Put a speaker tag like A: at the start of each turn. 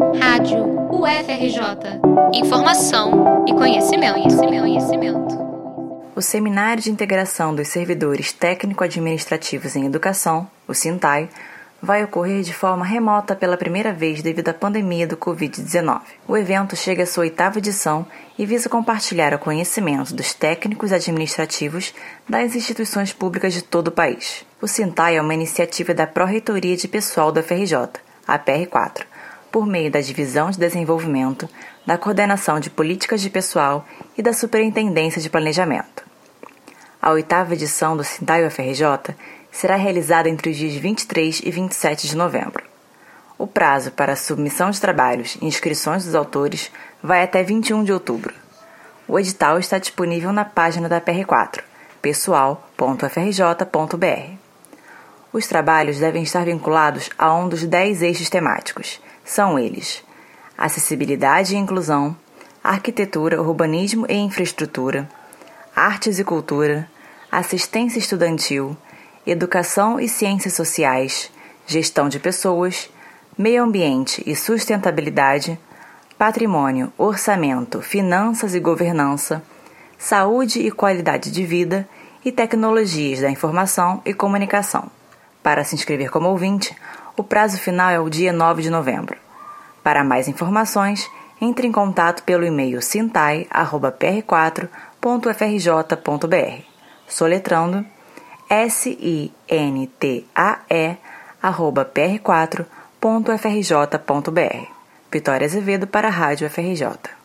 A: Rádio UFRJ. Informação e conhecimento, conhecimento, conhecimento.
B: O Seminário de Integração dos Servidores Técnico-Administrativos em Educação, o SINTAI, vai ocorrer de forma remota pela primeira vez devido à pandemia do Covid-19. O evento chega à sua oitava edição e visa compartilhar o conhecimento dos técnicos administrativos das instituições públicas de todo o país. O Sintai é uma iniciativa da Pró-Reitoria de Pessoal da FRJ, a PR4, por meio da Divisão de Desenvolvimento, da Coordenação de Políticas de Pessoal e da Superintendência de Planejamento. A oitava edição do Sintai UFRJ será realizada entre os dias 23 e 27 de novembro. O prazo para a submissão de trabalhos e inscrições dos autores vai até 21 de outubro. O edital está disponível na página da PR4, pessoal.frj.br. Os trabalhos devem estar vinculados a um dos 10 eixos temáticos. São eles: acessibilidade e inclusão, arquitetura, urbanismo e infraestrutura, artes e cultura, assistência estudantil, educação e ciências sociais, gestão de pessoas, meio ambiente e sustentabilidade, patrimônio, orçamento, finanças e governança, saúde e qualidade de vida e tecnologias da informação e comunicação. Para se inscrever como ouvinte, o prazo final é o dia 9 de novembro. Para mais informações, entre em contato pelo e-mail sintai.pr4.frj.br, soletrando S-I-N-T-A-E arroba pr4.frj.br. Vitória Azevedo para a Rádio FRJ.